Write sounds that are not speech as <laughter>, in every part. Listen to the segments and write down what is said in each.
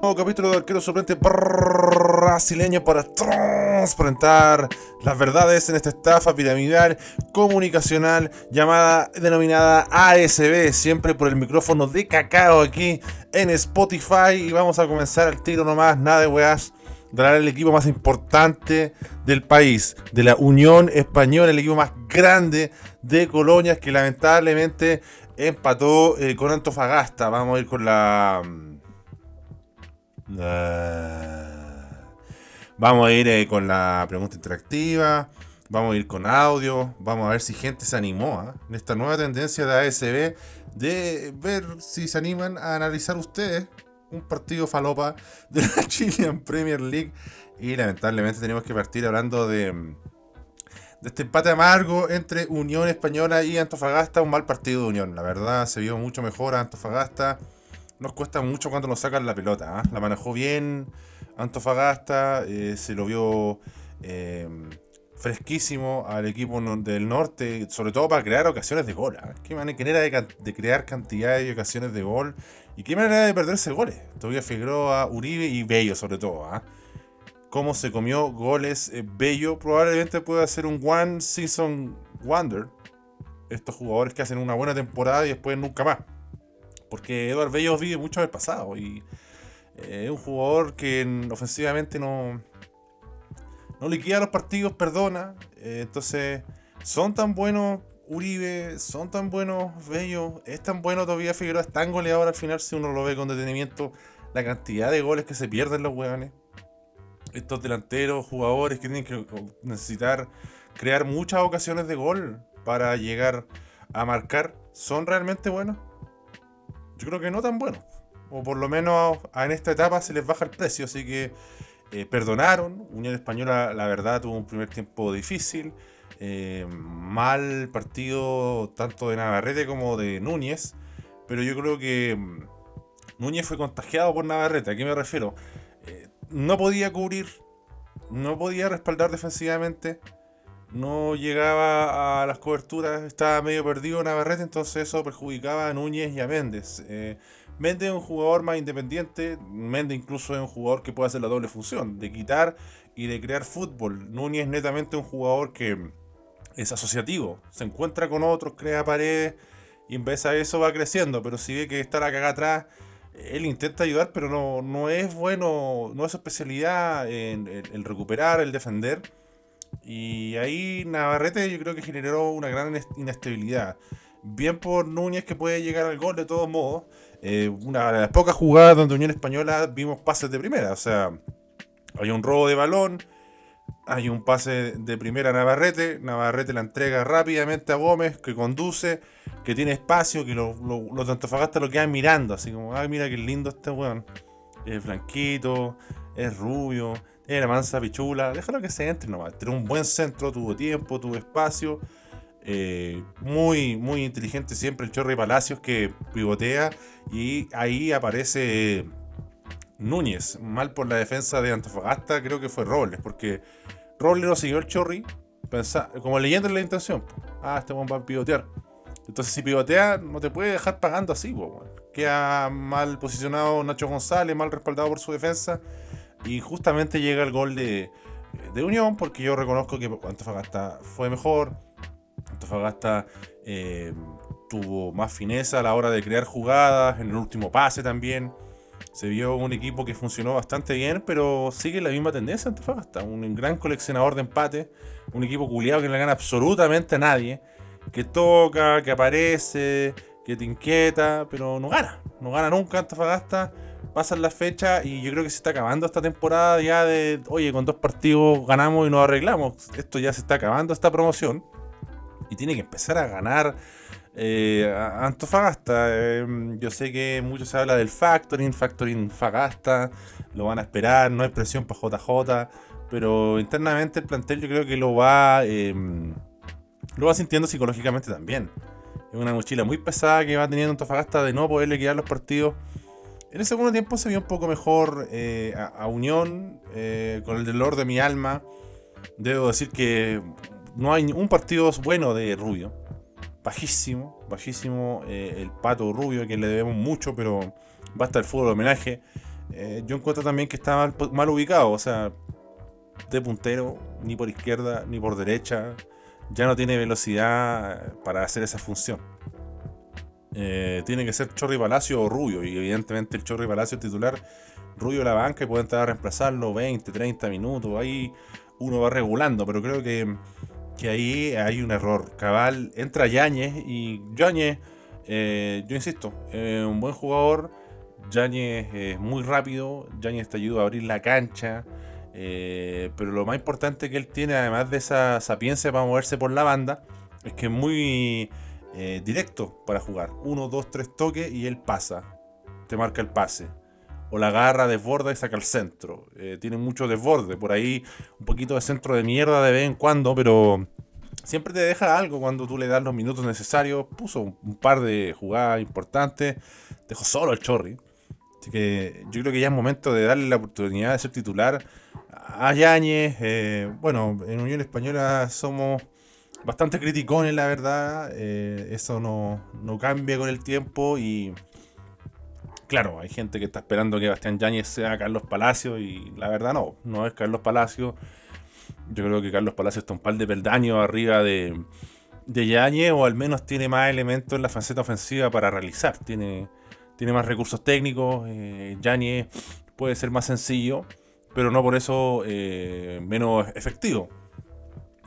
Nuevo capítulo del arquero suplente brasileño para transparentar las verdades en esta estafa piramidal comunicacional llamada denominada ASB, siempre por el micrófono de cacao aquí en Spotify. Y vamos a comenzar al tiro nomás, nada de weas. Dar el equipo más importante del país, de la Unión Española, el equipo más grande de colonias que lamentablemente empató eh, con Antofagasta. Vamos a ir con la vamos a ir eh, con la pregunta interactiva. Vamos a ir con audio. Vamos a ver si gente se animó ¿ah? en esta nueva tendencia de ASB de ver si se animan a analizar ustedes un partido falopa <laughs> de la Chilean Premier League. Y lamentablemente tenemos que partir hablando de, de este empate amargo entre Unión Española y Antofagasta. Un mal partido de Unión. La verdad se vio mucho mejor a Antofagasta nos cuesta mucho cuando nos sacan la pelota. ¿ah? La manejó bien Antofagasta, eh, se lo vio em, fresquísimo al equipo del norte, sobre todo para crear ocasiones de gol. ¿ah? Qué manera de, crear cantidad de ocasiones de gol y qué manera de perderse goles. Todavía Figueroa, Uribe y Bello sobre todo. ¿ah? Cómo se comió goles eh, Bello, probablemente pueda ser un one season wonder. Estos jugadores que hacen una buena temporada y después nunca más. Porque Eduardo Bello vive mucho del pasado y eh, es un jugador que ofensivamente no, no liquida los partidos, perdona. Eh, entonces, son tan buenos Uribe, son tan buenos Bello, es tan bueno todavía Figueroa, es tan goleador al final si uno lo ve con detenimiento. La cantidad de goles que se pierden los hueones. Estos delanteros, jugadores que tienen que necesitar crear muchas ocasiones de gol para llegar a marcar, son realmente buenos yo creo que no tan bueno. O por lo menos en esta etapa se les baja el precio, así que eh, perdonaron. Unión Española, la verdad, tuvo un primer tiempo difícil. Eh, mal partido tanto de Navarrete como de Núñez. Pero yo creo que mm, Núñez fue contagiado por Navarrete. ¿A qué me refiero? Eh, no podía cubrir, no podía respaldar defensivamente no llegaba a las coberturas, estaba medio perdido Navarrete, entonces eso perjudicaba a Núñez y a Méndez. Eh, Méndez es un jugador más independiente, Méndez incluso es un jugador que puede hacer la doble función, de quitar y de crear fútbol. Núñez es netamente un jugador que es asociativo, se encuentra con otros, crea paredes y en vez a eso va creciendo, pero si ve que está la caga atrás, él intenta ayudar, pero no, no es bueno, no es especialidad en el recuperar, el defender y ahí Navarrete yo creo que generó una gran inestabilidad. Bien por Núñez que puede llegar al gol de todos modos. Eh, una de las pocas jugadas donde Unión Española vimos pases de primera. O sea, hay un robo de balón, hay un pase de primera a Navarrete. Navarrete la entrega rápidamente a Gómez, que conduce, que tiene espacio, que los lo, Antofagasta lo quedan mirando. Así como, ay, mira qué lindo este weón. Es blanquito, es rubio, era mansa pichula, déjalo que se entre nomás. Tiene un buen centro, tuvo tiempo, tuvo espacio. Eh, muy, muy inteligente siempre el Chorri Palacios que pivotea. Y ahí aparece Núñez. Mal por la defensa de Antofagasta, creo que fue Robles, porque Robles lo siguió el Chorri, como leyendo la intención. Ah, este buen va a pivotear. Entonces, si pivotea, no te puede dejar pagando así. Queda mal posicionado Nacho González, mal respaldado por su defensa. Y justamente llega el gol de, Unión, porque yo reconozco que Antofagasta fue mejor. Antofagasta eh, tuvo más fineza a la hora de crear jugadas, en el último pase también. Se vio un equipo que funcionó bastante bien, pero sigue la misma tendencia Antofagasta. Un gran coleccionador de empate, un equipo culiado que no le gana absolutamente a nadie, que toca, que aparece, que te inquieta, pero no gana. No gana nunca Antofagasta pasan las fechas y yo creo que se está acabando esta temporada ya de, oye, con dos partidos ganamos y nos arreglamos. Esto ya se está acabando esta promoción y tiene que empezar a ganar eh, Antofagasta. Em, yo sé que mucho se habla del factoring, factoring Fagasta, lo van a esperar, no hay presión para JJ, pero internamente el plantel yo creo que lo va, em, lo va sintiendo psicológicamente también. Es una mochila muy pesada que va teniendo Antofagasta de no poderle quedar los partidos en el segundo tiempo se vio un poco mejor eh, a, Unión, eh, con el dolor de mi alma. Debo decir que no hay un partido bueno de Rubio. Bajísimo, bajísimo eh, el pato Rubio, a quien le debemos mucho, pero basta el fútbol de homenaje. yo encuentro también que está mal, ubicado, o sea, de puntero, ni por izquierda, ni por derecha, ya no tiene velocidad para hacer esa función. Eh, tiene que ser Chorri Palacio o Rubio, y evidentemente el Chorri Palacio titular, Rubio la banca y puede entrar a reemplazarlo 20, 30 minutos, ahí uno va regulando, pero creo que, que ahí hay un error. Cabal entra Yáñez y Yáñez, eh, yo insisto, un buen jugador Yañez es muy rápido, Yañez te ayuda a abrir la cancha, eh, pero lo más importante que él tiene, además de esa sapiencia para moverse por la banda, es que es muy eh, directo para jugar. Uno, dos, tres toques y él pasa, te marca el pase. O la agarra, desborda y saca al centro. Eh, tiene mucho desborde, por ahí un poquito de centro de mierda de vez en cuando, pero siempre te deja algo cuando tú le das los minutos necesarios. Puso un, par de jugadas importantes, dejó solo el Chorri. Así que yo creo que ya es momento de darle la oportunidad de ser titular a Yáñez. Eh, bueno, en Unión Española somos bastante criticones, la verdad. Eh, eso no, cambia con el tiempo y... Claro, hay gente que está esperando que Bastián Yáñez sea Carlos Palacio y la verdad no, no es Carlos Palacio. Yo creo que Carlos Palacio está un par de peldaños arriba de, de Yáñez o al menos tiene más elementos en la faceta ofensiva para realizar. Tiene, tiene más recursos técnicos, eh, puede ser más sencillo, pero no por eso eh, menos efectivo.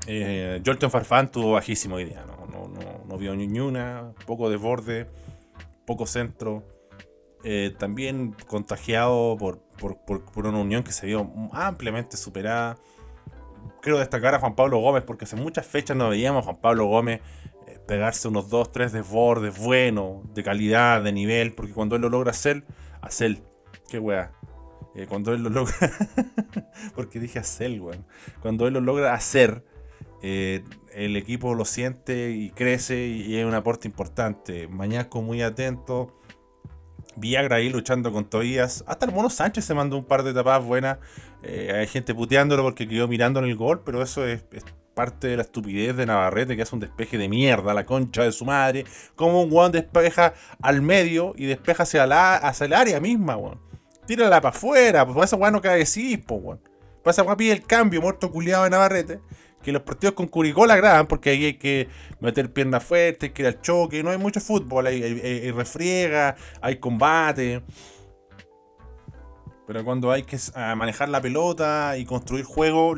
Eh, Jolton Farfán tuvo bajísimo idea, no, no, no, no vio ni una, poco desborde, poco centro. Eh, también contagiado por, por, por, una unión que se vio ampliamente superada. Quiero destacar a Juan Pablo Gómez porque hace muchas fechas no veíamos a Juan Pablo Gómez pegarse unos 2, 3 desbordes buenos, de calidad, de nivel, porque cuando él lo logra hacer, hacer, qué weá. Eh, cuando él lo logra, <laughs> porque dije hacer, weón. Cuando él lo logra hacer, eh, el equipo lo siente y crece y es un aporte importante. Mañasco muy atento. Viagra ahí luchando con Tobías. Hasta el Mono Sánchez se mandó un par de tapadas buenas. Eh, hay gente puteándolo porque quedó mirando en el gol, pero eso es parte de la estupidez de Navarrete que hace un despeje de mierda, la concha de su madre. Como un guan despeja al medio y despeja hacia, la, hacia el área misma, weón. Tírala para afuera, pues esa weón no cae weón. Pues esa weón pide el cambio, muerto culiado de Navarrete. Que los partidos con Curicó la graban porque ahí hay que meter piernas fuertes, hay que ir al choque. No hay mucho fútbol, hay, refriega, hay combate. Pero cuando hay que manejar la pelota y construir juego,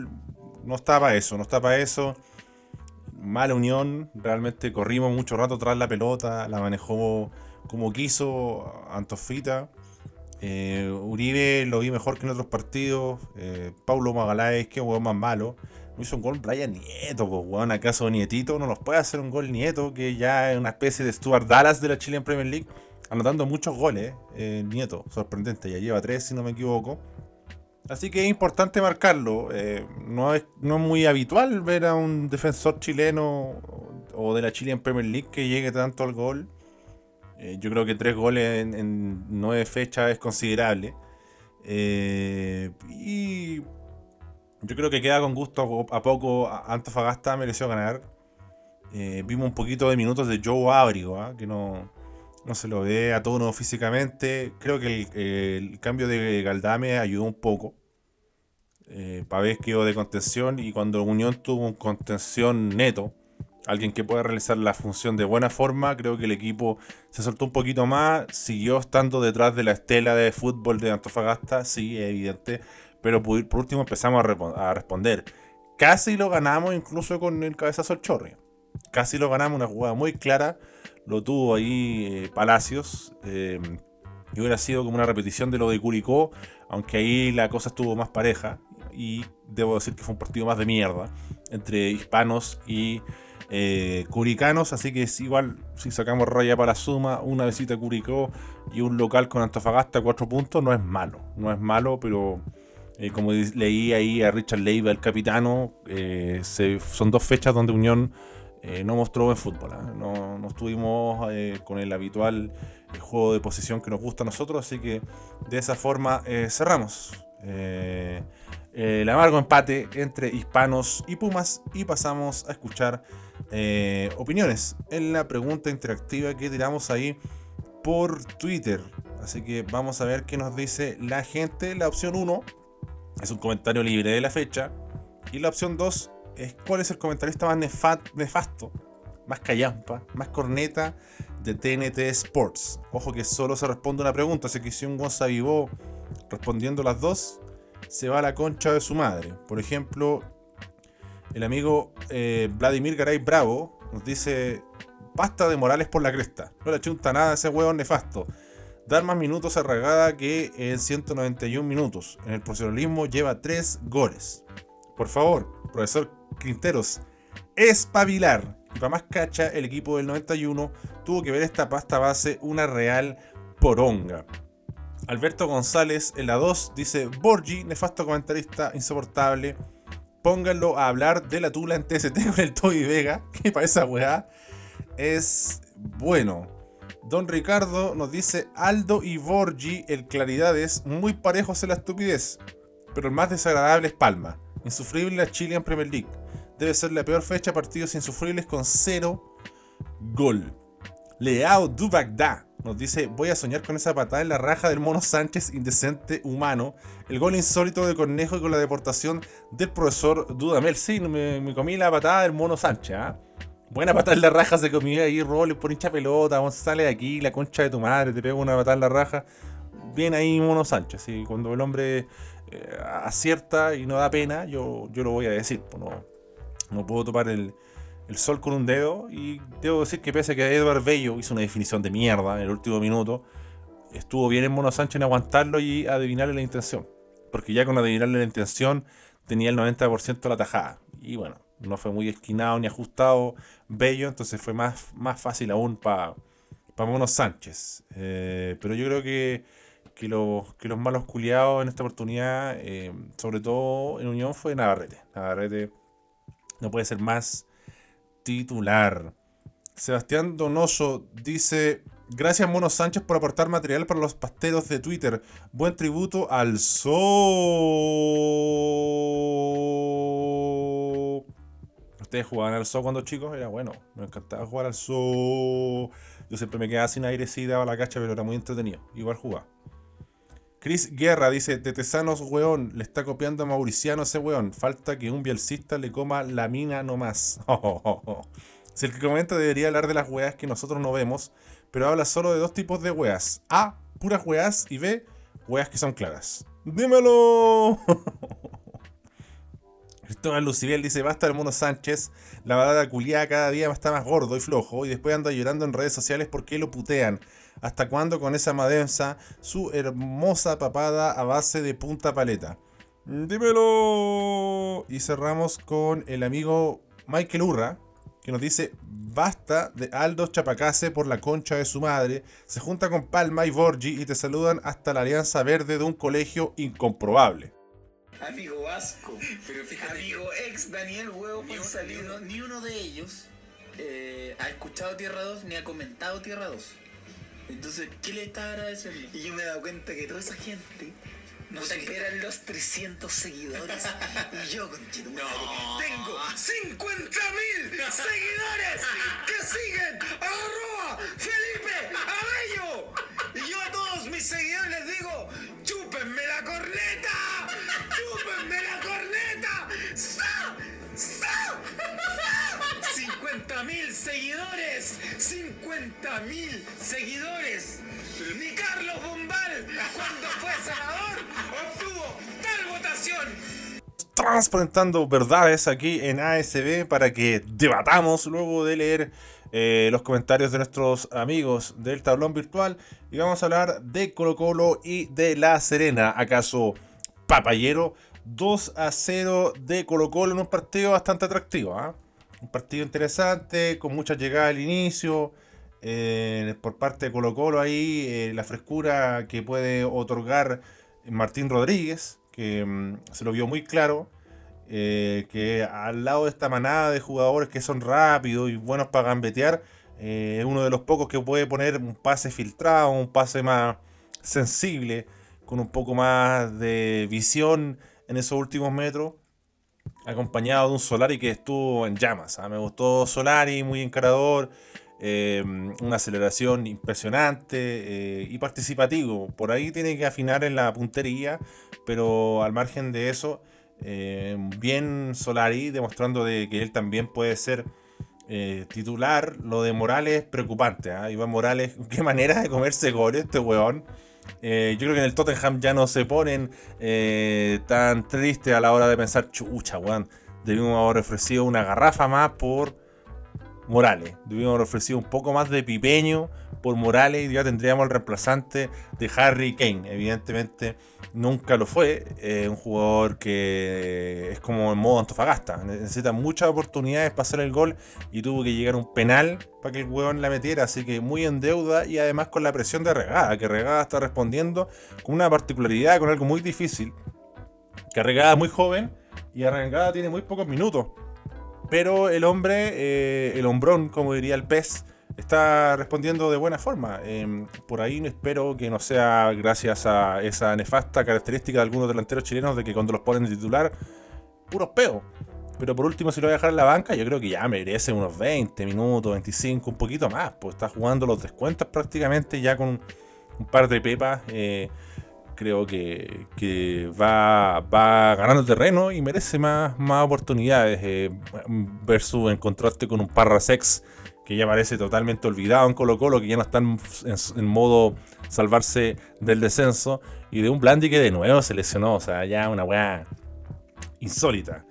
no estaba eso, no estaba eso. Mala unión, realmente corrimos mucho rato tras la pelota, la manejó como quiso Antofita. Eh, Uribe lo vi mejor que en otros partidos. Eh, Paulo Magaláes, que hueón más malo. No hizo un gol Brian Nieto, pues weón, acaso Nietito no nos puede hacer un gol Nieto, que ya es una especie de Stuart Dallas de la Chilean Premier League, anotando muchos goles. Eh, Nieto, sorprendente, ya lleva tres si no me equivoco. Así que es importante marcarlo. Eh, no, es, no es muy habitual ver a un defensor chileno o de la Chile en Premier League que llegue tanto al gol. Eh, yo creo que tres goles en, nueve fechas es considerable. Y yo creo que queda con gusto a, poco. Antofagasta mereció ganar. vimos un poquito de minutos de Joe Abrigo, ¿ah? que no, no se lo ve a tono físicamente. Creo que el, cambio de Galdame ayudó un poco. Eh, Pavés quedó de contención y cuando Unión tuvo un contención neto, alguien que pueda realizar la función de buena forma, creo que el equipo se soltó un poquito más, siguió estando detrás de la estela de fútbol de Antofagasta, sí, evidente, pero por, último empezamos a, responder. Casi lo ganamos incluso con el cabezazo al Chorri. Casi lo ganamos, una jugada muy clara lo tuvo ahí eh, Palacios. Eh, y hubiera sido como una repetición de lo de Curicó, aunque ahí la cosa estuvo más pareja. Y debo decir que fue un partido más de mierda entre hispanos y eh, curicanos. Así que es igual, si sacamos raya para la suma, una visita a Curicó y un local con Antofagasta, cuatro puntos, no es malo. No es malo, pero como leí ahí a Richard Leiva, el capitano, son dos fechas donde Unión eh, no mostró buen fútbol. ¿ah? No, estuvimos eh, con el habitual eh, juego de posición que nos gusta a nosotros, así que de esa forma cerramos. el amargo empate entre hispanos y Pumas y pasamos a escuchar opiniones en la pregunta interactiva que tiramos ahí por Twitter. Así que vamos a ver qué nos dice la gente. La opción 1 es un comentario libre de la fecha. Y la opción 2 es cuál es el comentarista más nefasto, más callampa, más corneta de TNT Sports. Ojo que solo se responde una pregunta, así que si un Gonza vivó respondiendo las dos, se va a la concha de su madre. Por ejemplo, el amigo eh, Vladimir Garay Bravo nos dice: Basta de Morales por la cresta. No le chunta nada a ese hueón nefasto. Dar más minutos a Ragada que en 191 minutos. En el profesionalismo lleva 3 goles. Por favor, profesor Quinteros, espabilar. Y para más cacha, el equipo del 91 tuvo que ver esta pasta base una real poronga. Alberto González en la 2 dice: Borgi, nefasto comentarista, insoportable. Pónganlo a hablar de la tula en TST con el Toby Vega, <laughs> que para esa weá es bueno. Don Ricardo nos dice: Aldo y Borgi, el Claridades, muy parejos en la estupidez. Pero el más desagradable es Palma. Insufrible la Chilean Premier League. Debe ser la peor fecha partidos insufribles con cero gol. Leao du Bagdad nos dice, voy a soñar con esa patada en la raja del mono Sánchez, indecente humano. El gol insólito de Cornejo y con la deportación del profesor Dudamel. Sí, me, comí la patada del mono Sánchez. ¿ah? Buena patada en la raja se comía ahí, roles por hincha pelota. Sale de aquí, la concha de tu madre, te pego una patada en la raja. Bien ahí, mono Sánchez. Y cuando el hombre eh, acierta y no da pena, yo, yo lo voy a decir. Pues no, no puedo topar el, el sol con un dedo. Y debo decir que pese a que Edward Bello hizo una definición de mierda en el último minuto, estuvo bien en Mono Sánchez en aguantarlo y adivinarle la intención. Porque ya con adivinarle la intención tenía el 90% de la tajada. Y bueno, no fue muy esquinado ni ajustado Bello, entonces fue más, más fácil aún para pa Mono Sánchez. Eh, pero yo creo que, que, los, que los malos culiados en esta oportunidad, eh, sobre todo en Unión, fue Navarrete. Navarrete no puede ser más titular. Sebastián Donoso dice: Gracias, Mono Sánchez, por aportar material para los pasteros de Twitter. Buen tributo al zoo. ¿Ustedes jugaban al zoo cuando chicos? Era bueno, me encantaba jugar al zoo. Yo siempre me quedaba sin aire, sí daba la cacha, pero era muy entretenido. Igual jugaba. Chris Guerra dice, de Tesanos, weón, le está copiando a Mauriciano ese weón. Falta que un bielcista le coma la mina nomás. <laughs> Si el que comenta debería hablar de las weas que nosotros no vemos, pero habla solo de dos tipos de weas. A, puras weas, y B, weas que son claras. ¡Dímelo! <laughs> Cristóbal Lucibel dice, basta el mono Sánchez, la badada culiada cada día está más gordo y flojo, y después anda llorando en redes sociales porque lo putean. ¿Hasta cuándo con esa madenza su hermosa papada a base de punta paleta? Dímelo. Y cerramos con el amigo Michael Urra, que nos dice, basta de Aldo Chapacase por la concha de su madre, se junta con Palma y Borgi y te saludan hasta la Alianza Verde de un colegio incomprobable. Amigo Vasco, pero fíjate, amigo ex Daniel Huevo ni, uno, ni uno de ellos eh, ha escuchado Tierra 2 ni ha comentado Tierra 2. Entonces, ¿qué le está agradeciendo? Y yo me he dado cuenta que toda esa gente no superan los 300 seguidores. <laughs> y yo, conchito, no. tengo 50 mil seguidores que siguen arroba Felipe Abello. Y yo a todos mis seguidores les digo, chúpenme la corneta, chúpenme la corneta. ¡Sa! ¡Sa! ¡Sa! 50 mil seguidores, 50 mil seguidores. Ni Carlos Bombal, cuando fue senador, obtuvo tal votación. Transplantando verdades aquí en ASB para que debatamos luego de leer eh, los comentarios de nuestros amigos del tablón virtual y vamos a hablar de Colo Colo y de La Serena. ¿Acaso papayero? 2 a 0 de Colo Colo en un partido bastante atractivo. ¿ah? un partido interesante, con mucha llegada al inicio. Eh, por parte de Colo Colo ahí, eh, la frescura que puede otorgar Martín Rodríguez, que mm, se lo vio muy claro. Eh, que al lado de esta manada de jugadores que son rápidos y buenos para gambetear, es uno de los pocos que puede poner un pase filtrado, un pase más sensible, con un poco más de visión en esos últimos metros acompañado de un Solari que estuvo en llamas. ¿ah? Me gustó Solari, muy encarador. eh, una aceleración impresionante eh, y participativo. Por ahí tiene que afinar en la puntería, pero al margen de eso, eh, bien Solari demostrando de que él también puede ser titular. Lo de Morales es preocupante. ¿ah? Iván Morales, <laughs> qué manera de comerse goles este weón. yo creo que en el Tottenham ya no se ponen tan tristes a la hora de pensar, chucha, weón. Debimos haber ofrecido una garrafa más por Morales. Debíamos haber ofrecido un poco más de pipeño por Morales y ya tendríamos el reemplazante de Harry Kane. Evidentemente nunca lo fue. Un jugador que es como en modo Antofagasta. Necesita muchas oportunidades para hacer el gol y tuvo que llegar un penal para que el huevón la metiera. Así que muy en deuda y además con la presión de Regada, que Regada está respondiendo con una particularidad, con algo muy difícil. Que Regada es muy joven y Regada tiene muy pocos minutos. Pero el hombre, eh, el hombrón, como diría el pez, está respondiendo de buena forma. Em, por ahí no espero que no sea gracias a esa nefasta característica de algunos delanteros chilenos de que cuando los ponen de titular, puros peos. Pero por último, si lo voy a dejar en la banca, yo creo que ya merece unos 20 minutos, 25, un poquito más. Pues está jugando los descuentos prácticamente ya con un par de pepas. Eh, creo que, va, va, ganando terreno y merece más, más oportunidades. Eh, versus en contraste con un Parrasex que ya parece totalmente olvidado en Colo Colo, que ya no están en, modo salvarse del descenso. Y de un Blandi que de nuevo se lesionó, o sea, ya una weá insólita.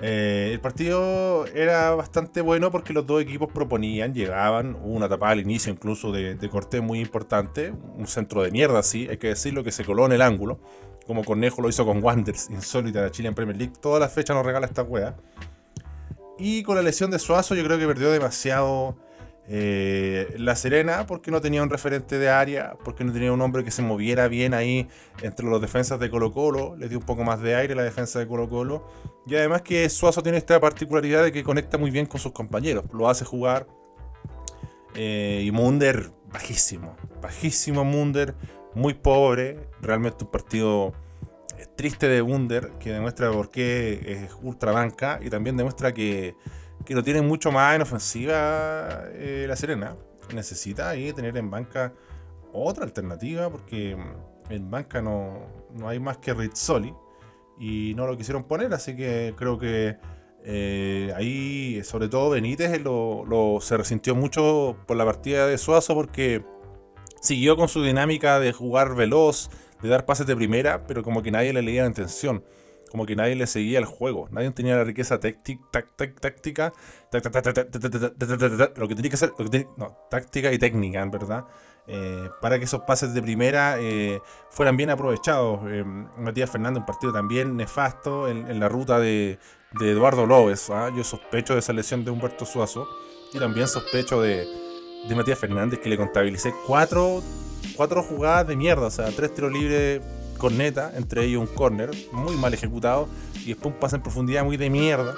Eh, el partido era bastante bueno porque los dos equipos proponían, llegaban, hubo una tapada al inicio incluso de, de Cortés muy importante, un centro de mierda, sí, hay que decirlo, que se coló en el ángulo, como Cornejo lo hizo con Wanderers, <laughs> insólita la Chile en Premier League, todas las fechas nos regala esta wea. Y con la lesión de Suazo yo creo que perdió demasiado eh, la Serena, porque no tenía un referente de área, porque no tenía un hombre que se moviera bien ahí entre los defensas de Colo Colo, le dio un poco más de aire a la defensa de Colo Colo. Y además que Suazo tiene esta particularidad de que conecta muy bien con sus compañeros, lo hace jugar. Eh, y Munder, bajísimo, bajísimo Munder, muy pobre, realmente un partido eh, triste de Munder, que demuestra por qué es ultra banca y también demuestra que que no tiene mucho más en ofensiva eh, la Serena. Necesita ahí tener en banca otra alternativa porque mm, en banca no, hay más que Rizzoli y no lo quisieron poner, así que creo que eh, ahí, sobre todo Benítez, lo, se resintió mucho por la partida de Suazo porque siguió con su dinámica de jugar veloz, de dar pases de primera, pero como que nadie le leía la intención como que nadie le seguía el juego. Nadie tenía la riqueza táctica, lo que tenía que hacer, no, táctica y técnica, en verdad, para que esos pases de primera fueran bien aprovechados. Matías Fernández, un partido también nefasto en, la ruta de, Eduardo López. Yo sospecho de esa lesión de Humberto Suazo y también sospecho de, Matías Fernández, que le contabilicé cuatro, cuatro jugadas de mierda, o sea, tres tiros libres corneta, entre ellos un corner, muy mal ejecutado, y después un pase en profundidad muy de mierda.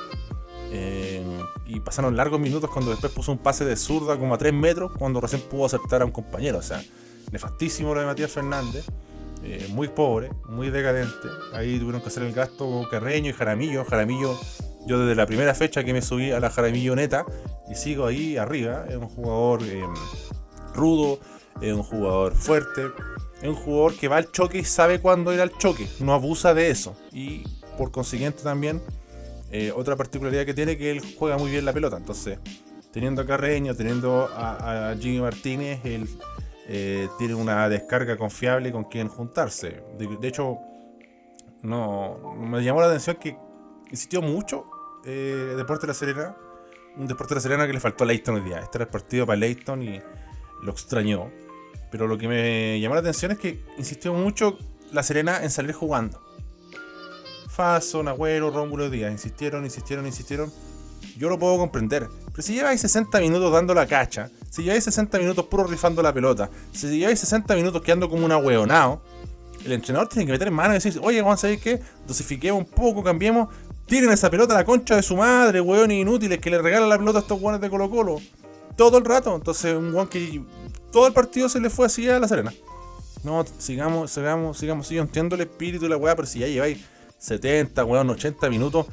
Eh, y pasaron largos minutos cuando después puso un pase de zurda como a 3 metros, cuando recién pudo acertar a un compañero. O sea, nefastísimo lo de Matías Fernández. Eh, muy pobre, muy decadente. Ahí tuvieron que hacer el gasto Carreño y Jaramillo. Jaramillo, yo desde la primera fecha que me subí a la Jaramillo neta y sigo ahí arriba. Es un jugador eh, rudo, es un jugador fuerte, es un jugador que va al choque y sabe cuándo ir al choque, no abusa de eso. Y por consiguiente también, eh, otra particularidad que tiene que él juega muy bien la pelota. Entonces, teniendo a Carreño, teniendo a, Jimmy Martínez, él eh, tiene una descarga confiable con quien juntarse. De, hecho, no me llamó la atención que insistió mucho eh, Deporte de la Serena. Un Deporte de la Serena que le faltó a Leighton hoy día. Este era el partido para Leighton y lo extrañó. Pero lo que me llamó la atención es que insistió mucho La Serena en salir jugando. Faso, Nagüero, Rómulo Díaz. Insistieron, insistieron, insistieron. Yo lo puedo comprender. Pero si lleváis 60 minutos dando la cacha, si lleváis 60 minutos puro rifando la pelota, si lleváis 60 minutos quedando como un ahueonado, el entrenador tiene que meter en mano y decir, oye, vamos a ver qué, dosifiquemos un poco, cambiemos, tiren esa pelota a la concha de su madre, weones inútiles, que le regalan la pelota a estos weones de Colo Colo. Todo el rato. Entonces, un weón que todo el partido se le fue así a La Serena. No, sigamos, sigamos, sigamos, sigo entiendo el espíritu de la weá, pero si ya lleváis 70, weón, 80 minutos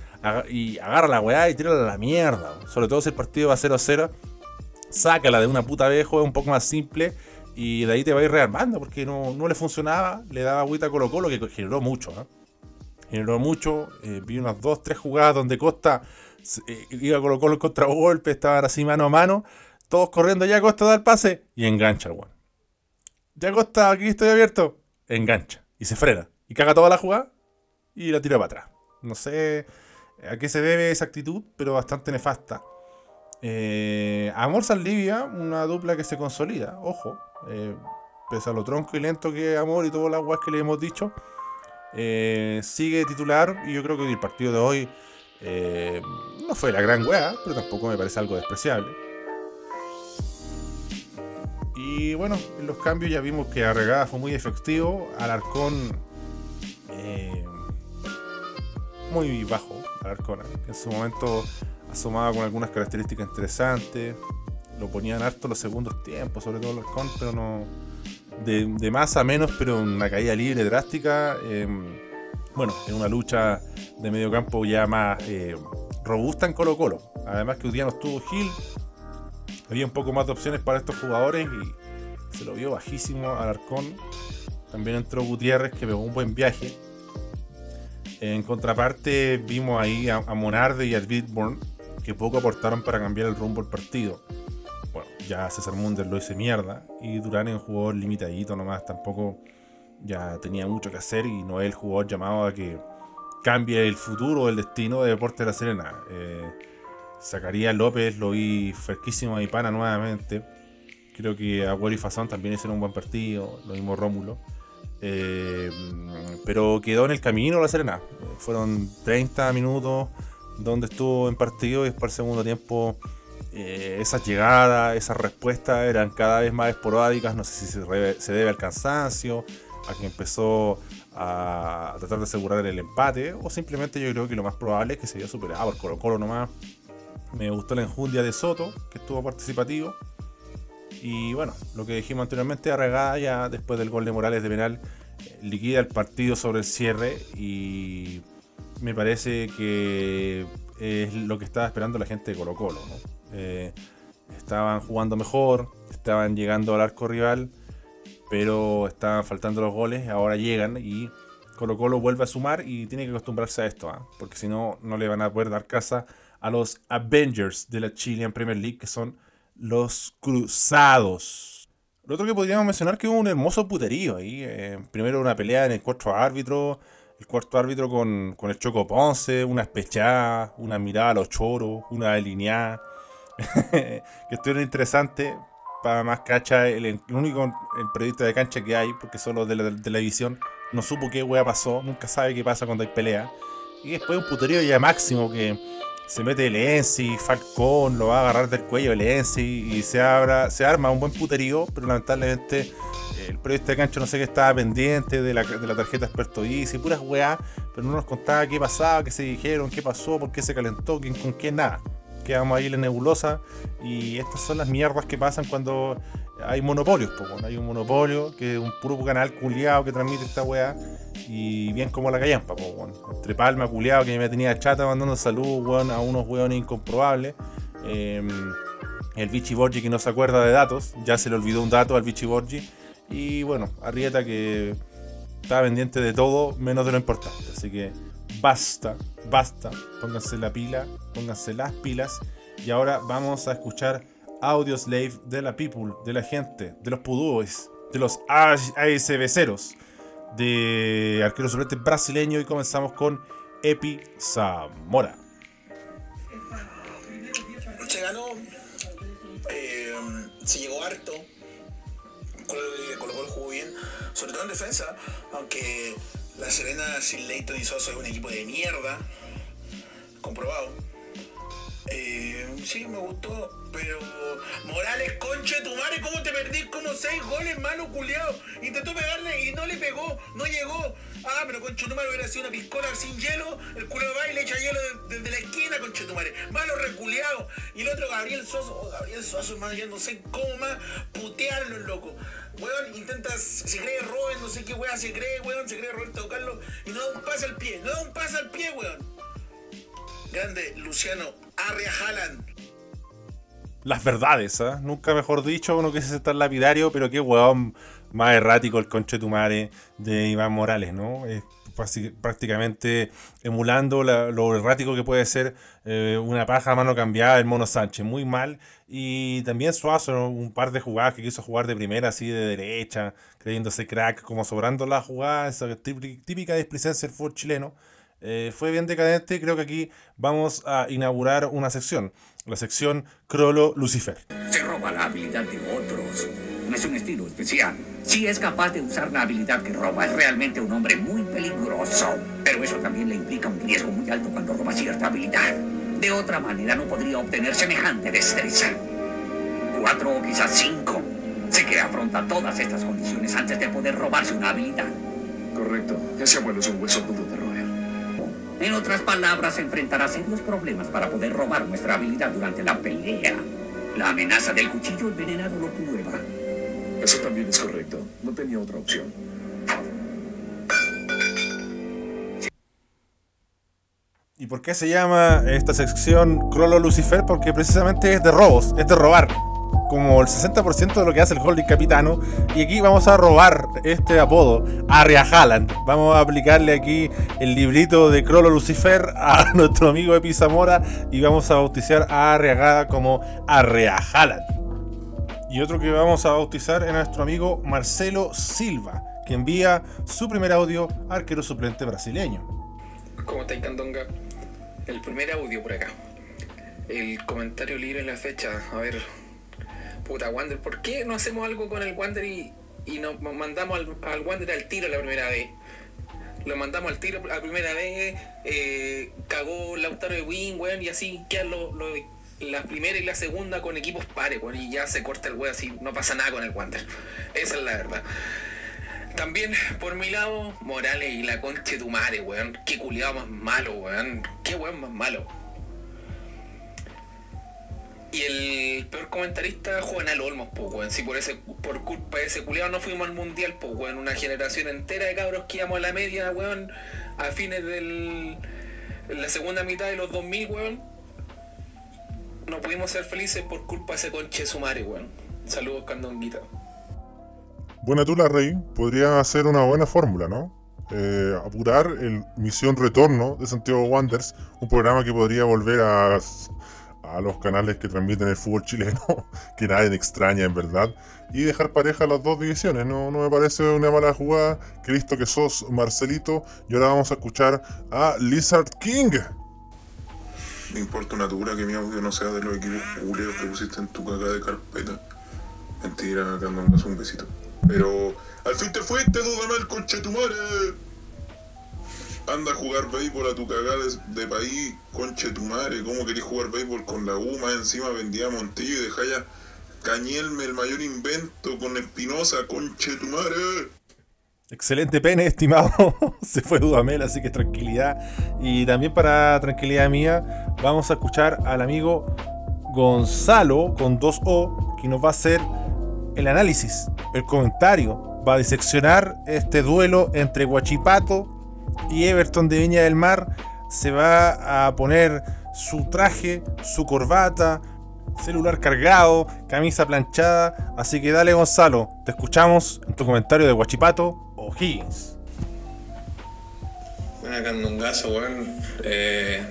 y agarra la weá y tírala a la mierda. Sobre todo si el partido va 0 a 0 sácala de una puta vez, juega un poco más simple y de ahí te va a ir rearmando porque no, le funcionaba, le daba agüita a Colo Colo que generó mucho. ¿eh? Generó mucho, eh, vi unas dos, tres jugadas donde Costa eh, iba a Colo Colo contra golpe, estaban así mano a mano, todos corriendo ya Costa da el pase y engancha el one. Ya Costa, aquí estoy abierto, engancha y se frena y caga toda la jugada y la tira para atrás. No sé a qué se debe esa actitud, pero bastante nefasta. Eh, Amor Saldivia, una dupla que se consolida, ojo, eh, pese a lo tronco y lento que es Amor y todas las guas que le hemos dicho, eh, sigue titular y yo creo que el partido de hoy eh, no fue la gran wea, pero tampoco me parece algo despreciable. Y bueno, en los cambios ya vimos que Arregada fue muy efectivo, Alarcón muy bajo, Alarcón, en su momento asomaba con algunas características interesantes. Lo ponían harto los segundos tiempos, sobre todo con, pero no. De, más a menos, pero una caída libre drástica. Em, bueno, en una lucha de medio campo ya más eh, robusta en Colo-Colo. Además, que un día no estuvo Gil. Había un poco más de opciones para estos jugadores y se lo vio bajísimo al Arcón. También entró Gutiérrez, que pegó un buen viaje. En contraparte, vimos ahí a, a Monarde y a Bitborn que poco aportaron para cambiar el rumbo del partido. Bueno, ya César Munder lo hice mierda y Durán en un jugador limitadito nomás, tampoco ya tenía mucho que hacer y no el jugador llamado a que cambie el futuro, el destino de Deporte de la Serena. Eh, Zacarías López lo vi fresquísimo a Ipana nuevamente. Creo que Agüero y Fazón también hicieron un buen partido, lo mismo Rómulo. Eh, pero quedó en el camino la Serena. Fueron 30 minutos donde estuvo en partido y después el segundo tiempo eh, esas llegadas, esas respuestas eran cada vez más esporádicas, no sé si se, debe al cansancio, a que empezó a tratar de asegurar el empate, o simplemente yo creo que lo más probable es que se haya superado por Colo Colo nomás. Me gustó la enjundia de Soto, que estuvo participativo. Y bueno, lo que dijimos anteriormente, Arregada ya después del gol de Morales de penal, eh, liquida el partido sobre el cierre y me parece que es lo que estaba esperando la gente de Colo Colo. Eh, estaban jugando mejor, estaban llegando al arco rival, pero estaban faltando los goles, ahora llegan y Colo Colo vuelve a sumar y tiene que acostumbrarse a esto, ¿ah? porque si no, no le van a poder dar casa a los Avengers de la Chilean Premier League, que son los Cruzados. Lo otro que podríamos mencionar que hubo un hermoso puterío ahí. Eh, primero una pelea en el cuarto árbitro, el cuarto árbitro con, el Choco Ponce, una espechada, una mirada a los choros, una alineada, <laughs> que estuvieron interesantes. Para más cacha, el, único el periodista de cancha que hay, porque solo de la televisión, no supo qué wea pasó, nunca sabe qué pasa cuando hay pelea. Y después un puterío ya máximo que se mete el Ensi, Falcón, lo va a agarrar del cuello el Ensi y se, abra, se arma un buen puterío, pero lamentablemente el periodista de cancho no sé qué estaba pendiente de la, de la tarjeta experto Easy, puras weá, pero no nos contaba qué pasaba, qué se dijeron, qué pasó, por qué se calentó, quién con quién, nada. Quedamos ahí en la nebulosa y estas son las mierdas que pasan cuando hay monopolios, hay un monopolio que es un puro canal culiado que transmite esta weá y bien como la callampa, entre Palma, culiado que me tenía chata mandando salud a unos weones incomprobables. Em, el Vichy Borgi que no se acuerda de datos, ya se le olvidó un dato al Vichy Borgi. Y bueno, Arrieta que está pendiente de todo menos de lo importante. Así que basta, basta. Pónganse la pila, pónganse las pilas. Y ahora vamos a escuchar Audio Slave de la People, de la gente, de los pudúes, de los ASBceros, de arquero suplente brasileño. Y comenzamos con Epi Zamora. Se ganó, eh, se llegó harto Colo Colo jugó bien, sobre todo en defensa, aunque la Serena sin Leighton y Sosa es un equipo de mierda, comprobado. Eh, sí, me gustó, pero Morales, concha de tu madre, ¿cómo te perdís como seis goles, malo culiado? Intentó pegarle y no le pegó, no llegó. Ah, pero concha tu madre hubiera sido una piscola sin hielo, el culo va y le echa hielo desde la esquina, concha tu madre. Malo reculeado. Y el otro, Gabriel Soso, oh, Gabriel Soso, yo no sé cómo más putearlo, loco. Weón, intentas, se cree Robin, no sé qué weón se cree, weón, se cree Roberto Carlos y no da un paso al pie, no da un paso al pie, weón. Grande, Luciano Arria las verdades, ¿ah? Nunca mejor dicho, uno que se estar lapidario, pero qué huevón más errático el conchetumare de Iván Morales, ¿no? Es prácticamente emulando lo errático que puede ser eh, una paja a mano cambiada el Mono Sánchez, muy mal. Y también Suazo, un par de jugadas que quiso jugar de primera, así de derecha, creyéndose crack, como sobrando la jugada, esa típica displicencia del fútbol chileno. Eh, fue bien decadente, creo que aquí vamos a inaugurar una sección, la sección Crollo Lucifer. Se roba la habilidad de otros es un estilo especial. Si es capaz de usar la habilidad que roba, es realmente un hombre muy peligroso. Pero eso también le implica un riesgo muy alto cuando roba cierta habilidad. De otra manera no podría obtener semejante destreza. Cuatro o quizás cinco. Sé que afronta todas estas condiciones antes de poder robarse una habilidad. Correcto. Ese abuelo es un hueso duro de roer. En otras palabras, enfrentará serios problemas para poder robar nuestra habilidad durante la pelea. La amenaza del cuchillo envenenado lo prueba. Eso también es correcto. No tenía otra opción. ¿Y por qué se llama esta sección Crollo Lucifer? Porque precisamente es de robos, es de robar. Como el 60% de lo que hace el holding capitano. Y aquí vamos a robar este apodo, Arria Haaland. Vamos a aplicarle aquí el librito de Crollo Lucifer a <laughs> nuestro amigo Epi Zamora. Y vamos a bautizar a Arriagada como Arria Haaland. Y otro que vamos a bautizar es nuestro amigo Marcelo Silva, que envía su primer audio arquero suplente brasileño. ¿Cómo está Candonga? El primer audio por acá. El comentario libre en la fecha. A ver, puta Wander, ¿por qué no hacemos algo con el Wander y, nos mandamos al, Wander al tiro la primera vez? Lo mandamos al tiro la primera vez, eh, cagó Lautaro de Wing, weón, y así quedan los lo la primera y la segunda con equipos pares, y ya se corta el weón así, no pasa nada con el Wander. Esa es la verdad. También, por mi lado, Morales y la concha de tu madre, weón. Qué culiado más malo, weón. Qué weón más malo. Y el peor comentarista, Juan Olmos, pues, weón. Si por, ese, por culpa de ese culiado no fuimos al mundial, pues, weón. Una generación entera de cabros que íbamos a la media, weón. A fines del. la segunda mitad de los 2000, weón no pudimos ser felices por culpa de ese conche sumare, weón. Saludos, Candonguita. Buena tula, Rey. Podría ser una buena fórmula, ¿no? Eh, apurar el Misión Retorno de Santiago Wanderers, un programa que podría volver a, a los canales que transmiten el fútbol chileno, <laughs> que nadie extraña en verdad, y dejar pareja las dos divisiones. No, no me parece una mala jugada. Que listo que sos, Marcelito. Y ahora vamos a escuchar a Lizard King. Me importa una dura que mi audio no sea de los equipos culeos que pusiste en tu caca de carpeta. Mentira, mandas un besito. Pero al fin te fuiste, duda mal, conche tu madre. Anda a jugar béisbol a tu cagada de, país, conche tu madre. ¿Cómo querés jugar béisbol con la U? Más encima vendía Montillo y deja ya Cañelme el mayor invento con Espinosa, conche tu madre. Excelente pene, <laughs> estimado. Se fue Dudamel, así que tranquilidad. Y también para tranquilidad mía, vamos a escuchar al amigo Gonzalo con 2O, que nos va a hacer el análisis, el comentario. Va a diseccionar este duelo entre Guachipato y Everton de Viña del Mar. Se va a poner su traje, su corbata, celular cargado, camisa planchada. Así que dale Gonzalo, te escuchamos en tu comentario de Guachipato O'Higgins. Buena candongazo, weón. Eh,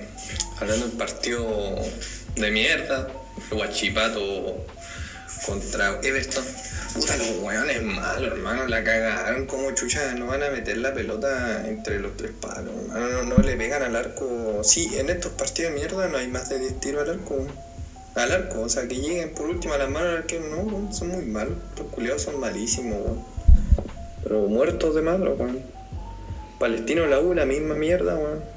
hablando del partido de mierda, Guachipato contra Everton. Puta, los weones malos, hermano, la cagaron como chucha, no van a meter la pelota entre los tres palos, hermano, no, le pegan al arco. Sí, en estos partidos de mierda no hay más de 10 tiros al arco, al arco, o sea, que lleguen por último a las manos al arquero, no, son muy malos, los culiados son malísimos, weón. Pero muertos de malo, weón. Palestino la U, la misma mierda, weón.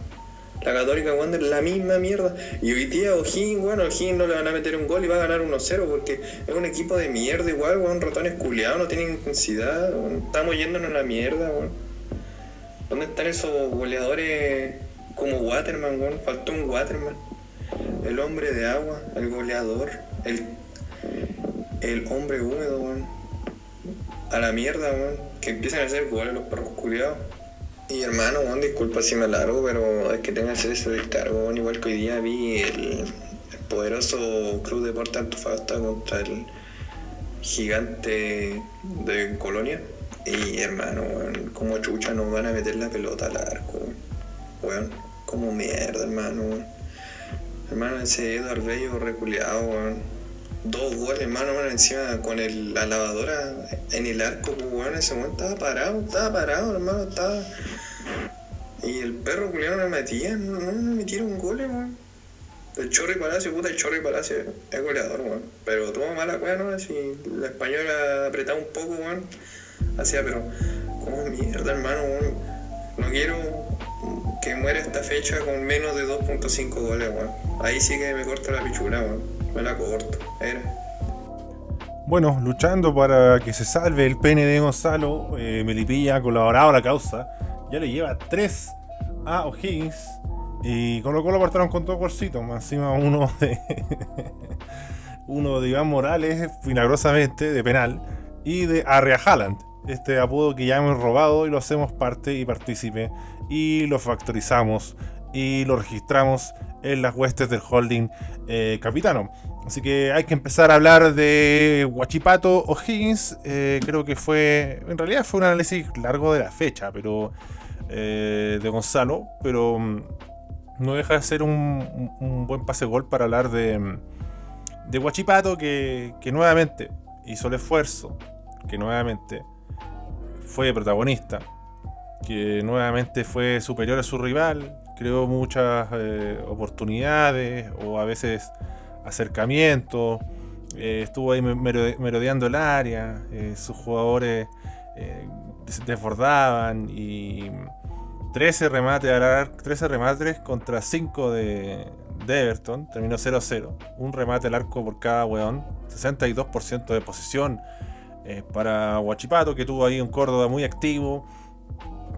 La Católica Wander, la misma mierda. Y hoy día O'Higgins, bueno, O'Higgins no le van a meter un gol y va a ganar 1-0 porque es un equipo de mierda igual, weón. Ratones culiados, no tienen intensidad, weón. Estamos yéndonos a la mierda, weón. ¿Dónde están esos goleadores como Waterman, weón? Faltó un Waterman. El hombre de agua, el goleador, el, el hombre húmedo, weón. A la mierda, weón que empiezan a hacer goles los perros culiados. Y hermano, disculpa si me largo, pero es que tengo que hacer ese descargo. Igual que hoy día vi el, poderoso Club Deporte Antofagasta contra el gigante de Colonia. Y hermano, weón, como chucha nos van a meter la pelota al arco. Weón, como mierda, hermano. Hermano, ese Eduard Bello reculeado, weón. Dos goles, hermano, weón, encima con el, la lavadora en el arco, pues, weón, ese weón estaba parado, estaba parado, hermano, estaba. Y el perro culiado no metía, no, no me metieron goles, weón. El Chorri Palacio, puta, el Chorri Palacio es goleador, weón. Pero tuvo mala weón, ¿no? Si la española apretaba un poco, weón. Hacía, pero, como mierda, hermano, weón. No quiero que muera esta fecha con menos de 2.5 goles, weón. Ahí sí que me corto la pichula, weón. Me la corto, era. Bueno, luchando para que se salve el pene de Gonzalo, eh, Melipilla colaborado a la causa. Ya le lleva 3 a O'Higgins. Y con lo cual lo apartaron con todo bolsito. Más encima uno de. <laughs> uno de Iván Morales, finagrosamente, de penal. Y de Arrea Haaland. Este apodo que ya hemos robado y lo hacemos parte y partícipe. Y lo factorizamos. Y lo registramos en las huestes del holding eh, capitano. Así que hay que empezar a hablar de Guachipato O'Higgins. Eh, creo que fue. En realidad fue un análisis largo de la fecha, pero. eh, de Gonzalo. Pero. mm, no deja de ser un, buen pase gol para hablar de. De Guachipato que, que nuevamente hizo el esfuerzo. Que nuevamente fue protagonista. Que nuevamente fue superior a su rival. Creó muchas eh, oportunidades o a veces acercamientos. eh, estuvo ahí merode- merodeando el área. eh, sus jugadores eh, des- desbordaban y 13 remates, al ar- 13 remates contra 5 de, Everton. Terminó 0-0. Un remate al arco por cada weón. 62% de posesión para Huachipato, que tuvo ahí un Córdoba muy activo.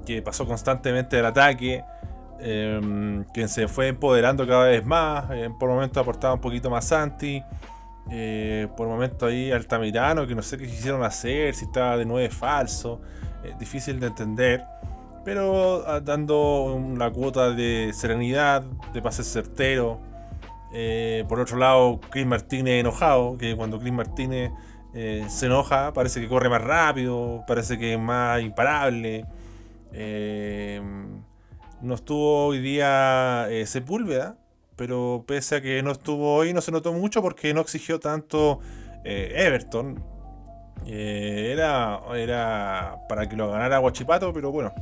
Que pasó constantemente del ataque. Eh, quien se fue empoderando cada vez más. eh, por momentos aportaba un poquito más Santi. eh, por momentos ahí Altamirano, que no sé qué quisieron hacer, si estaba de 9 falso. difícil de entender pero ah, dando la cuota de serenidad, de pase certero. Eh, por otro lado, Chris Martínez enojado, que cuando Chris Martínez eh, se enoja parece que corre más rápido, parece que es más imparable. Eh, no estuvo hoy día eh, Sepúlveda, pero pese a que no estuvo hoy, no se notó mucho porque no exigió tanto eh, Everton. Eh, era, era para que lo ganara Guachipato, pero bueno,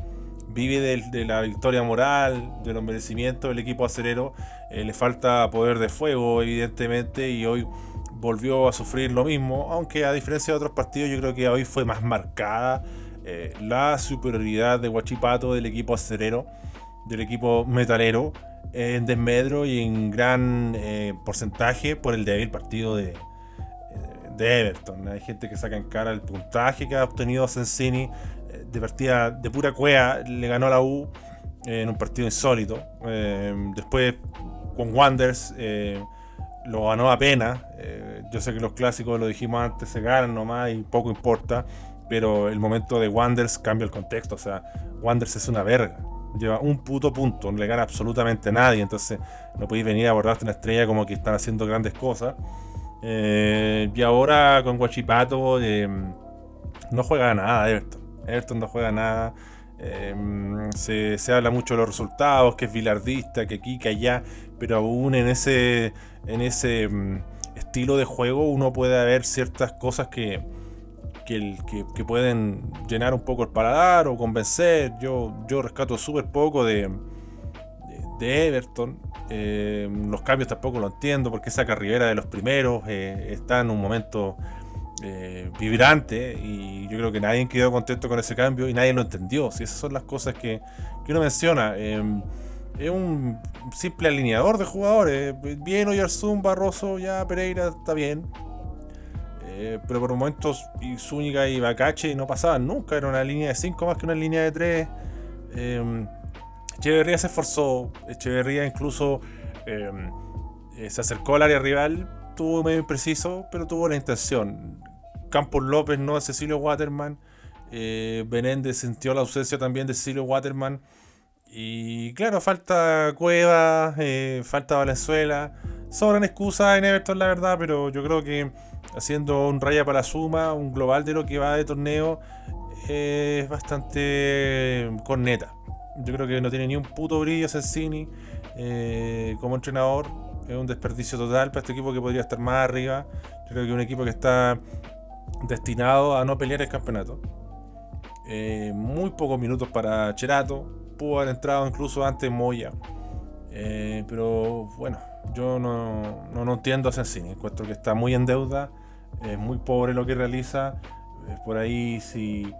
vive de, la victoria moral, de los merecimientos del equipo acerero. Le falta poder de fuego, evidentemente, y hoy volvió a sufrir lo mismo, aunque a diferencia de otros partidos, yo creo que hoy fue más marcada la superioridad de Guachipato del equipo acerero, del equipo metalero, en desmedro y en gran eh, porcentaje por el débil partido de, de Everton. Hay gente que saca en cara el puntaje que ha obtenido Sensini eh, de partida de pura cuea. Le ganó a la U eh, en un partido insólito. Eh, después con Wanders eh, lo ganó apenas. Eh, yo sé que los clásicos, lo dijimos antes, se ganan nomás y poco importa. Pero el momento de Wanders cambia el contexto. O sea, Wanders es una verga. Lleva un puto punto, no le gana absolutamente a nadie. Entonces, no podéis venir a abordarte una estrella como que están haciendo grandes cosas. Eh, y ahora con Guachipato eh, no juega nada Everton. Everton no juega nada. Eh, se, se habla mucho de los resultados, que es bilardista, que aquí, que allá, pero aún en ese, en ese mm, estilo de juego uno puede ver ciertas cosas que, que, que- que pueden llenar un poco el paladar o convencer. Yo, yo rescato súper poco de, de, Everton. Eh, los cambios tampoco lo entiendo porque esa Rivera de los primeros eh, está en un momento eh, vibrante y yo creo que nadie quedó contento con ese cambio y nadie lo entendió. Si esas son las cosas que, que uno menciona. Eh, es un simple alineador de jugadores. Bien Oyarzún, Barroso, ya Pereira está bien. Eh, pero por momentos Zúñiga y Bacache no pasaban nunca. Era una línea de 5 más que una línea de 3. Echeverría se esforzó. Echeverría incluso eh, eh, se acercó al área rival. Tuvo medio impreciso, pero tuvo la intención. Campos López no de Cecilio Waterman. Eh, Benéndez sintió la ausencia también de Cecilio Waterman. Y claro, falta Cueva, eh, falta Valenzuela. sobran excusas en Everton, la verdad, pero yo creo que haciendo un raya para la suma, un global de lo que va de torneo, es bastante corneta. Yo creo que no tiene ni un puto brillo Sensini eh, como entrenador. Es un desperdicio total para este equipo que podría estar más arriba. Yo creo que un equipo que está destinado a no pelear el campeonato. Eh, muy pocos minutos para Cherato. Pudo haber entrado incluso antes Moya. Eh, pero bueno, yo no, no, entiendo a Sensini. Encuentro que está muy en deuda. Es muy pobre lo que realiza. por ahí si,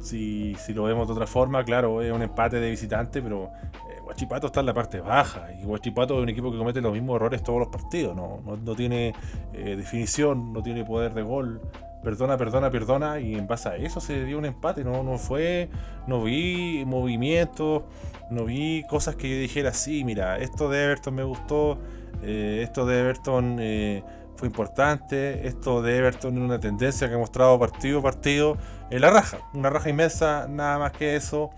si, si, lo vemos de otra forma, claro, es un empate de visitante, pero eh, Guachipato está en la parte baja. Y Guachipato es un equipo que comete los mismos errores todos los partidos. No, no, tiene definición, no tiene poder de gol perdona, perdona, perdona, y en base a eso se dio un empate, no, no fue, no vi movimientos, no vi cosas que yo dijera, sí, mira, esto de Everton me gustó, eh, esto de Everton eh, fue importante, esto de Everton es una tendencia que ha mostrado partido a partido, en la raja, una raja inmensa, nada más que eso.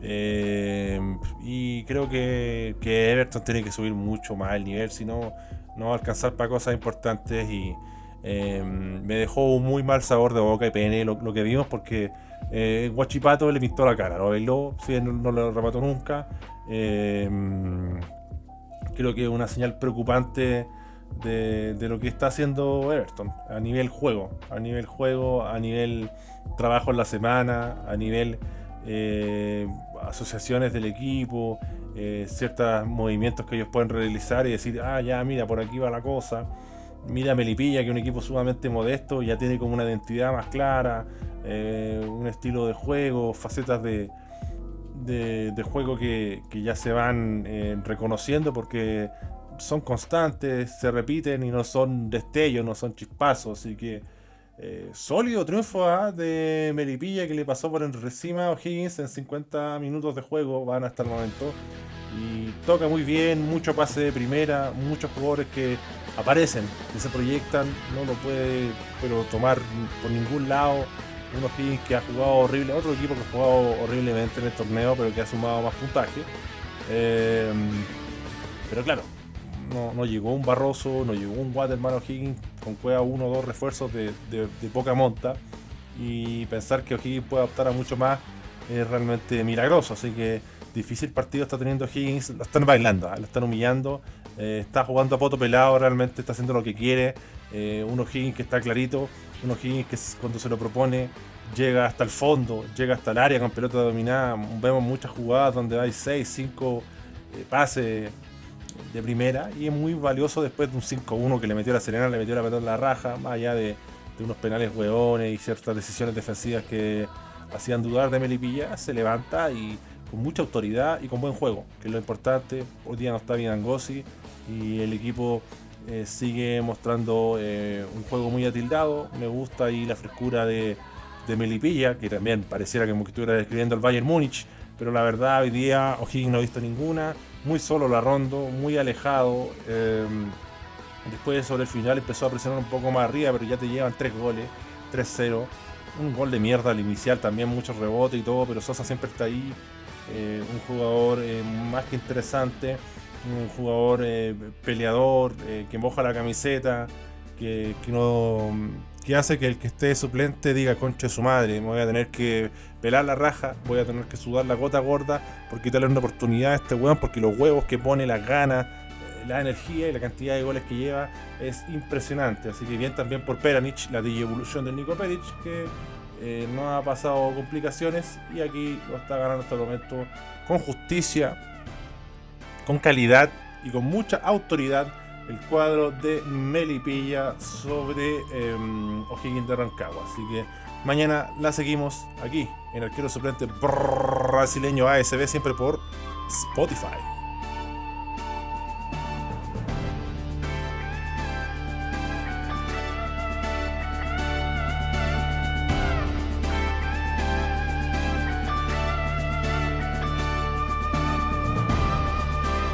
Eh, y creo que, que, Everton tiene que subir mucho más el nivel, si no, no va a alcanzar para cosas importantes y, Em, me dejó un muy mal sabor de boca y pene lo, que vimos porque eh, Guachipato le pintó la cara, lo bailó, no, lo remató nunca. Creo que es una señal preocupante de, lo que está haciendo Everton a nivel juego, a nivel juego, a nivel trabajo en la semana, a nivel eh, asociaciones del equipo, eh, ciertos movimientos que ellos pueden realizar y decir, ah, ya, mira, por aquí va la cosa. Mira Melipilla, que es un equipo sumamente modesto, ya tiene como una identidad más clara, eh, un estilo de juego, facetas de, de, juego que, ya se van reconociendo porque son constantes, se repiten y no son destellos, no son chispazos. Así que eh, sólido triunfo ¿ah? de Melipilla que le pasó por encima a O'Higgins en 50 minutos de juego, van hasta el momento. Y toca muy bien, mucho pase de primera, muchos jugadores que aparecen, que se proyectan, no lo puede pero tomar por ningún lado. Uno que ha jugado horrible, otro equipo que ha jugado horriblemente en el torneo, pero que ha sumado más puntaje. Eh, pero claro, no, llegó un Barroso, no llegó un Waterman O'Higgins con cueva uno o dos refuerzos de, poca monta. Y pensar que O'Higgins puede optar a mucho más es realmente milagroso. Así que difícil partido está teniendo Higgins. Lo están bailando, ¿ah? lo están humillando. Eh, está jugando a poto pelado, realmente está haciendo lo que quiere. Eh, un O'Higgins que está clarito. Un O'Higgins que cuando se lo propone llega hasta el fondo, llega hasta el área con pelota dominada. Vemos muchas jugadas donde hay 6, 5 eh, pases de primera y es muy valioso después de un 5-1 que le metió a la Serena, le metió la pelota la raja, más allá de, unos penales hueones y ciertas decisiones defensivas que hacían dudar de Melipilla, se levanta y con mucha autoridad y con buen juego, que es lo importante. Hoy día no está bien Angosi y el equipo eh, sigue mostrando eh, un juego muy atildado. Me gusta ahí la frescura de, de Melipilla, que también pareciera que estuviera describiendo el Bayern Múnich, pero la verdad hoy día O'Higgins no ha visto ninguna. Muy solo la rondo, muy alejado. Em, después sobre el final empezó a presionar un poco más arriba, pero ya te llevan tres goles, 3-0. Un gol de mierda al inicial, también mucho rebote y todo, pero Sosa siempre está ahí. Eh, un jugador eh, más que interesante, un jugador eh, peleador, que moja la camiseta, que, no que hace que el que esté suplente diga concha de su madre, me voy a tener que pelar la raja, voy a tener que sudar la gota gorda por quitarle una oportunidad a este weón, porque los huevos que pone, las ganas, la energía y la cantidad de goles que lleva es impresionante. Así que bien también por Peranich, la evolución del Nico Peric, que eh, no ha pasado complicaciones y aquí lo está ganando hasta el momento con justicia, con calidad y con mucha autoridad el cuadro de Melipilla sobre eh, O'Higgins de Rancagua. Así que mañana la seguimos aquí en Arquero Suplente Brasileño ASB, siempre por Spotify.